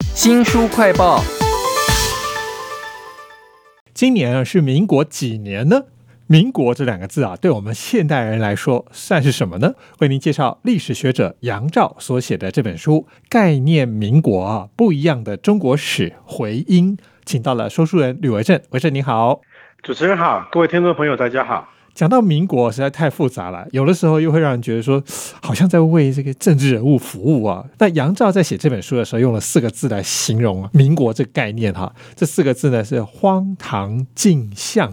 新书快报。今年啊是民国几年呢？民国这两个字啊，对我们现代人来说算是什么呢？为您介绍历史学者杨照所写的这本书《概念民国》啊，不一样的中国史回音，请到了说书人吕维正，维正你好。主持人好，各位听众朋友大家好。讲到民国实在太复杂了，有的时候又会让人觉得说，好像在为这个政治人物服务啊。那杨照在写这本书的时候，用了四个字来形容民国这个概念哈，这四个字呢是荒唐镜像，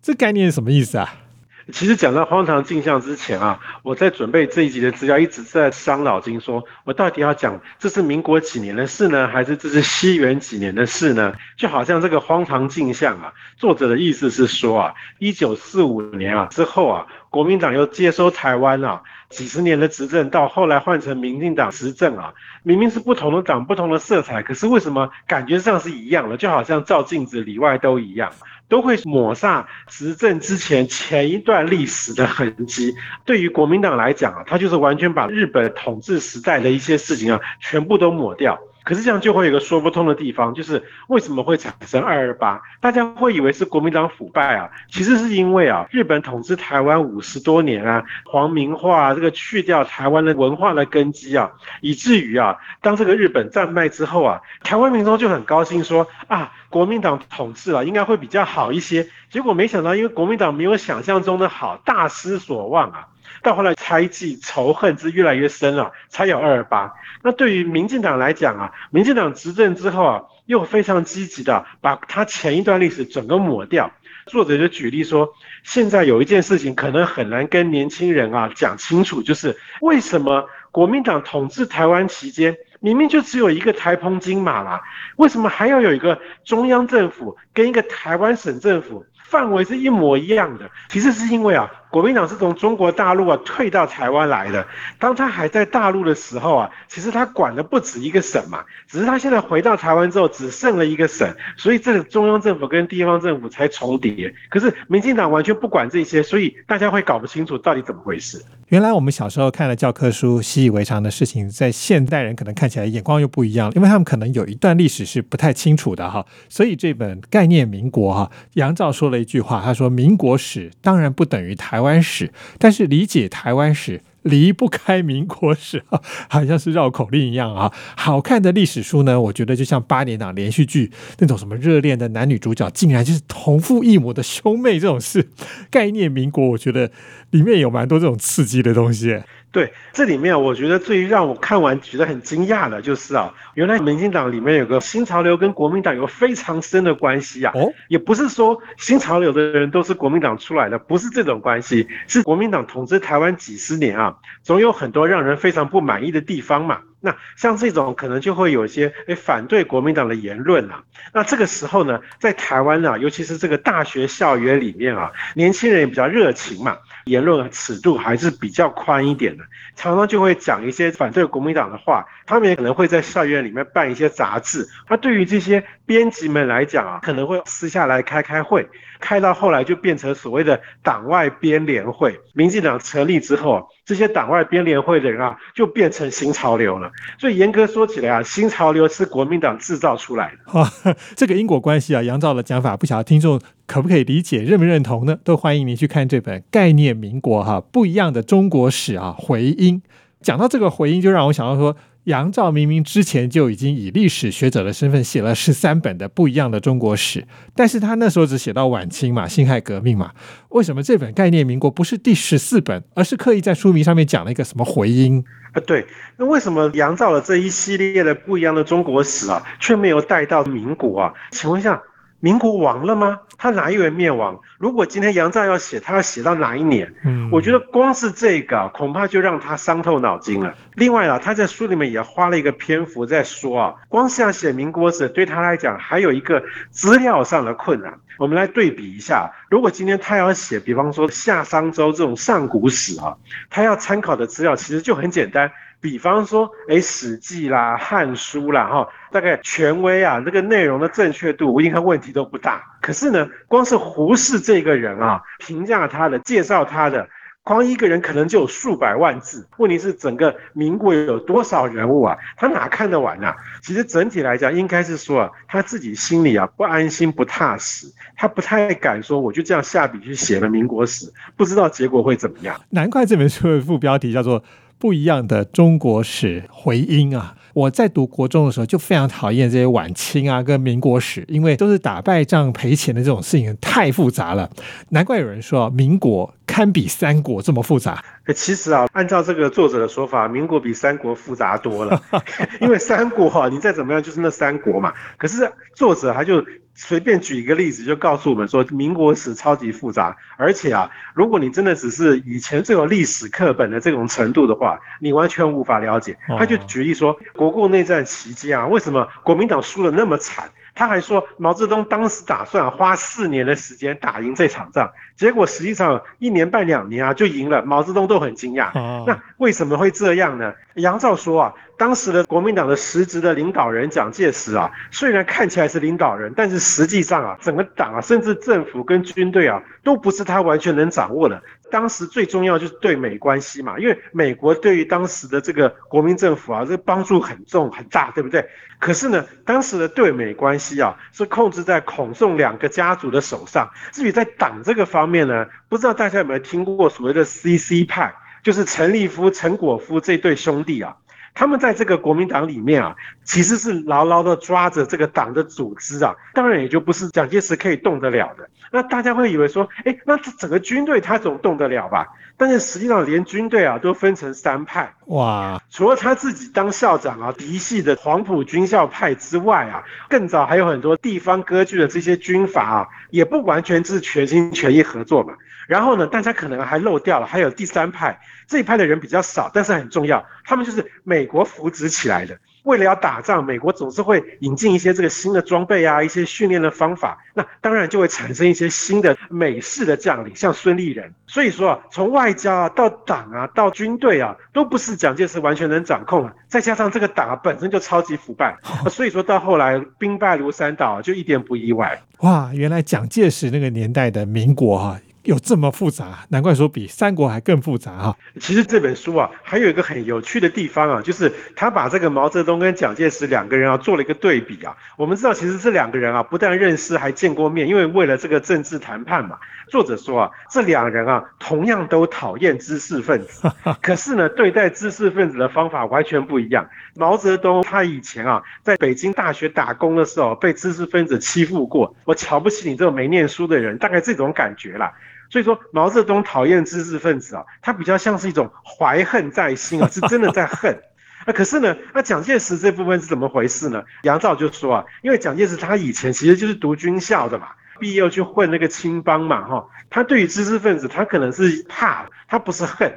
这概念是什么意思啊？其实讲到荒唐镜像之前啊，我在准备这一集的资料，一直在伤脑筋，说我到底要讲这是民国几年的事呢，还是这是西元几年的事呢？就好像这个荒唐镜像啊，作者的意思是说啊，一九四五年啊之后啊，国民党又接收台湾啊，几十年的执政到后来换成民进党执政啊，明明是不同的党、不同的色彩，可是为什么感觉上是一样的？就好像照镜子里外都一样。都会抹煞执政之前前一段历史的痕迹。对于国民党来讲啊，他就是完全把日本统治时代的一些事情啊，全部都抹掉。可是这样就会有一个说不通的地方，就是为什么会产生二二八？大家会以为是国民党腐败啊，其实是因为啊，日本统治台湾五十多年啊，皇民化，这个去掉台湾的文化的根基啊，以至于啊，当这个日本战败之后啊，台湾民众就很高兴说啊，国民党统治啊，应该会比较好一些。结果没想到，因为国民党没有想象中的好，大失所望啊。到后来猜忌仇恨是越来越深了，才有二二八。那对于民进党来讲啊，民进党执政之后啊，又非常积极的把他前一段历史整个抹掉。作者就举例说，现在有一件事情可能很难跟年轻人啊讲清楚，就是为什么国民党统治台湾期间，明明就只有一个台澎金马啦，为什么还要有一个中央政府跟一个台湾省政府？范围是一模一样的，其实是因为啊，国民党是从中国大陆啊退到台湾来的。当他还在大陆的时候啊，其实他管的不止一个省嘛，只是他现在回到台湾之后，只剩了一个省，所以这个中央政府跟地方政府才重叠。可是民进党完全不管这些，所以大家会搞不清楚到底怎么回事。原来我们小时候看了教科书习以为常的事情，在现代人可能看起来眼光又不一样，因为他们可能有一段历史是不太清楚的哈。所以这本概念民国哈，杨照说了一句话，他说：“民国史当然不等于台湾湾史，但是理解台湾史。”离不开民国史，好像是绕口令一样啊。好看的历史书呢，我觉得就像八年档连续剧那种什么热恋的男女主角，竟然就是同父异母的兄妹这种事。概念民国，我觉得里面有蛮多这种刺激的东西。对，这里面我觉得最让我看完觉得很惊讶的就是啊，原来民进党里面有个新潮流跟国民党有非常深的关系啊。哦，也不是说新潮流的人都是国民党出来的，不是这种关系，是国民党统治台湾几十年啊，总有很多让人非常不满意的地方嘛。那像这种可能就会有一些诶反对国民党的言论啊。那这个时候呢，在台湾啊，尤其是这个大学校园里面啊，年轻人也比较热情嘛。言论尺度还是比较宽一点的，常常就会讲一些反对国民党的话。他们也可能会在校园里面办一些杂志。那对于这些编辑们来讲啊，可能会私下来开开会，开到后来就变成所谓的党外编联会。民进党成立之后，这些党外编联会的人啊，就变成新潮流了。所以严格说起来啊，新潮流是国民党制造出来的。这个因果关系啊，杨照的讲法，不晓得听众可不可以理解，认不认同呢？都欢迎您去看这本《概念民国》哈，不一样的中国史啊，回音。讲到这个回音，就让我想到说。杨照明明之前就已经以历史学者的身份写了十三本的不一样的中国史，但是他那时候只写到晚清嘛，辛亥革命嘛，为什么这本概念民国不是第十四本，而是刻意在书名上面讲了一个什么回音啊？对，那为什么杨照的这一系列的不一样的中国史啊，却没有带到民国啊？请问一下。民国亡了吗？他哪一位灭亡？如果今天杨照要写，他要写到哪一年？嗯，我觉得光是这个，恐怕就让他伤透脑筋了。另外啊，他在书里面也花了一个篇幅在说啊，光是要写民国史，对他来讲还有一个资料上的困难。我们来对比一下，如果今天他要写，比方说夏商周这种上古史啊，他要参考的资料其实就很简单。比方说，哎，《史记》啦，《汉书》啦，哈，大概权威啊，这个内容的正确度，应该问题都不大。可是呢，光是胡适这个人啊，评价他的、介绍他的，光一个人可能就有数百万字。问题是整个民国有多少人物啊？他哪看得完啊？其实整体来讲，应该是说啊，他自己心里啊不安心、不踏实，他不太敢说，我就这样下笔去写了民国史，不知道结果会怎么样。难怪这本书的副标题叫做《不一样的中国史回音》啊。我在读国中的时候就非常讨厌这些晚清啊跟民国史，因为都是打败仗赔钱的这种事情太复杂了。难怪有人说民国堪比三国这么复杂。其实啊，按照这个作者的说法，民国比三国复杂多了。因为三国哈，你再怎么样就是那三国嘛。可是作者他就。随便举一个例子，就告诉我们说，民国史超级复杂，而且啊，如果你真的只是以前这种历史课本的这种程度的话，你完全无法了解。他就举例说，国共内战期间啊，为什么国民党输的那么惨？他还说，毛泽东当时打算花四年的时间打赢这场仗，结果实际上一年半两年啊就赢了，毛泽东都很惊讶。那为什么会这样呢？杨照说啊。当时的国民党的实职的领导人蒋介石啊，虽然看起来是领导人，但是实际上啊，整个党啊，甚至政府跟军队啊，都不是他完全能掌握的。当时最重要就是对美关系嘛，因为美国对于当时的这个国民政府啊，这个帮助很重很大，对不对？可是呢，当时的对美关系啊，是控制在孔宋两个家族的手上。至于在党这个方面呢，不知道大家有没有听过所谓的 CC 派，就是陈立夫、陈果夫这对兄弟啊。他们在这个国民党里面啊，其实是牢牢的抓着这个党的组织啊，当然也就不是蒋介石可以动得了的。那大家会以为说，哎，那这整个军队他总动得了吧？但是实际上连军队啊都分成三派哇，除了他自己当校长啊，嫡系的黄埔军校派之外啊，更早还有很多地方割据的这些军阀啊，也不完全是全心全意合作嘛。然后呢，大家可能还漏掉了，还有第三派，这一派的人比较少，但是很重要，他们就是美国扶植起来的。为了要打仗，美国总是会引进一些这个新的装备啊，一些训练的方法，那当然就会产生一些新的美式的将领，像孙立人。所以说啊，从外交啊到党啊到军队啊，都不是蒋介石完全能掌控的。再加上这个党啊本身就超级腐败，所以说到后来兵败如山倒，就一点不意外。哇，原来蒋介石那个年代的民国哈。有这么复杂，难怪说比三国还更复杂哈。其实这本书啊，还有一个很有趣的地方啊，就是他把这个毛泽东跟蒋介石两个人啊做了一个对比啊。我们知道，其实这两个人啊不但认识，还见过面，因为为了这个政治谈判嘛。作者说啊，这两人啊同样都讨厌知识分子，可是呢，对待知识分子的方法完全不一样。毛泽东他以前啊在北京大学打工的时候，被知识分子欺负过，我瞧不起你这种没念书的人，大概这种感觉啦。所以说毛泽东讨厌知识分子啊，他比较像是一种怀恨在心啊，是真的在恨。那可是呢，那蒋介石这部分是怎么回事呢？杨照就说啊，因为蒋介石他以前其实就是读军校的嘛，毕业去混那个青帮嘛，哈，他对于知识分子他可能是怕，他不是恨。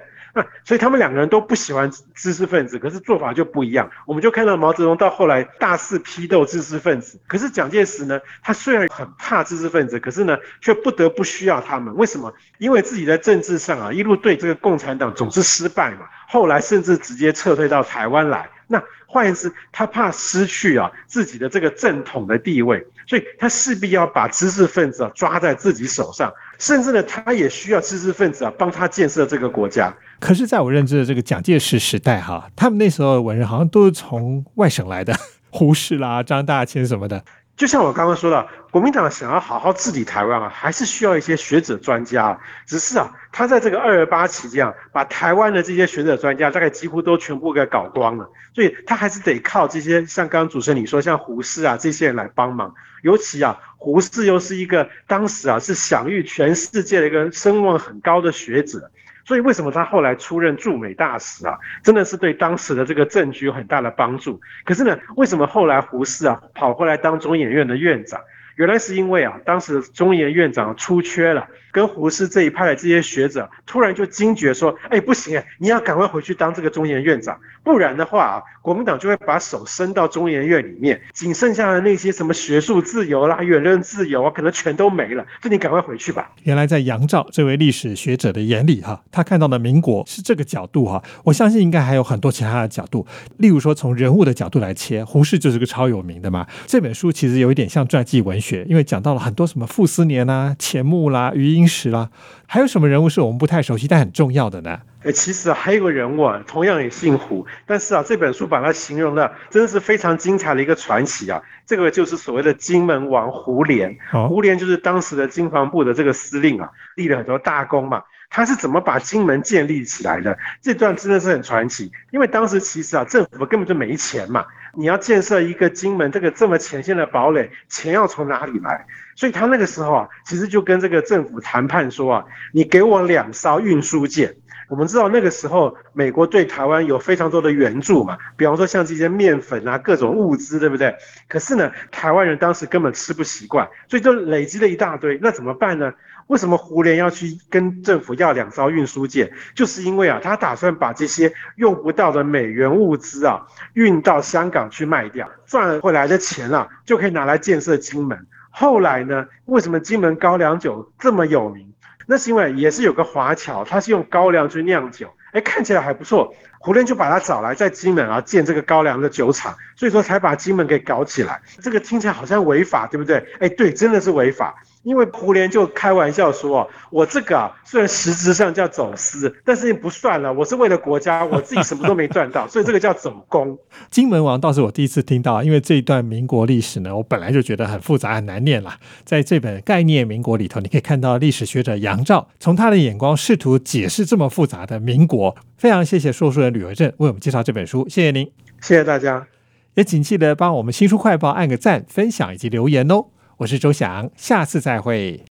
所以他们两个人都不喜欢知识分子，可是做法就不一样。我们就看到毛泽东到后来大肆批斗知识分子，可是蒋介石呢，他虽然很怕知识分子，可是呢，却不得不需要他们。为什么？因为自己在政治上啊，一路对这个共产党总是失败嘛。后来甚至直接撤退到台湾来。那换言之，他怕失去啊自己的这个正统的地位，所以他势必要把知识分子啊抓在自己手上，甚至呢，他也需要知识分子啊帮他建设这个国家。可是，在我认知的这个蒋介石时代，哈，他们那时候的文人好像都是从外省来的，胡适啦、张大千什么的。就像我刚刚说的，国民党想要好好治理台湾啊，还是需要一些学者专家。只是啊，他在这个二二八期间啊，把台湾的这些学者专家大概几乎都全部给搞光了，所以他还是得靠这些像刚刚主持人你说像胡适啊这些人来帮忙。尤其啊，胡适又是一个当时啊是享誉全世界的一个声望很高的学者。所以为什么他后来出任驻美大使啊？真的是对当时的这个政局有很大的帮助。可是呢，为什么后来胡适啊跑过来当中研院的院长？原来是因为啊，当时中研院长出缺了，跟胡适这一派的这些学者突然就惊觉说：“哎，不行哎，你要赶快回去当这个中研院长，不然的话啊，国民党就会把手伸到中研院里面，仅剩下的那些什么学术自由啦、言论自由啊，可能全都没了。就你赶快回去吧。”原来在杨照这位历史学者的眼里，哈，他看到的民国是这个角度哈。我相信应该还有很多其他的角度，例如说从人物的角度来切，胡适就是个超有名的嘛。这本书其实有一点像传记文学。因为讲到了很多什么傅斯年啦、钱穆啦、余英金石啦。还有什么人物是我们不太熟悉但很重要的呢？哎，其实还有个人物啊，同样也姓胡，但是啊，这本书把它形容的真的是非常精彩的一个传奇啊。这个就是所谓的金门王胡琏，胡琏就是当时的金防部的这个司令啊，立了很多大功嘛。他是怎么把金门建立起来的？这段真的是很传奇，因为当时其实啊，政府根本就没钱嘛。你要建设一个金门这个这么前线的堡垒，钱要从哪里来？所以他那个时候啊，其实就跟这个政府谈判说啊，你给我两艘运输舰。我们知道那个时候美国对台湾有非常多的援助嘛，比方说像这些面粉啊，各种物资，对不对？可是呢，台湾人当时根本吃不习惯，所以就累积了一大堆。那怎么办呢？为什么胡琏要去跟政府要两艘运输舰？就是因为啊，他打算把这些用不到的美元物资啊，运到香港去卖掉，赚回来的钱啊，就可以拿来建设金门。后来呢，为什么金门高粱酒这么有名？那是因为也是有个华侨，他是用高粱去酿酒，哎，看起来还不错。胡琏就把他找来，在金门啊建这个高粱的酒厂，所以说才把金门给搞起来。这个听起来好像违法，对不对？哎，对，真的是违法。因为胡琏就开玩笑说：“我这个啊，虽然实质上叫走私，但是不算了，我是为了国家，我自己什么都没赚到，所以这个叫走公。”金门王倒是我第一次听到，因为这一段民国历史呢，我本来就觉得很复杂很难念了。在这本概念民国里头，你可以看到历史学者杨照从他的眼光试图解释这么复杂的民国。非常谢谢说书人吕维正为我们介绍这本书，谢谢您，谢谢大家，也请记得帮我们新书快报按个赞、分享以及留言哦。我是周翔，下次再会。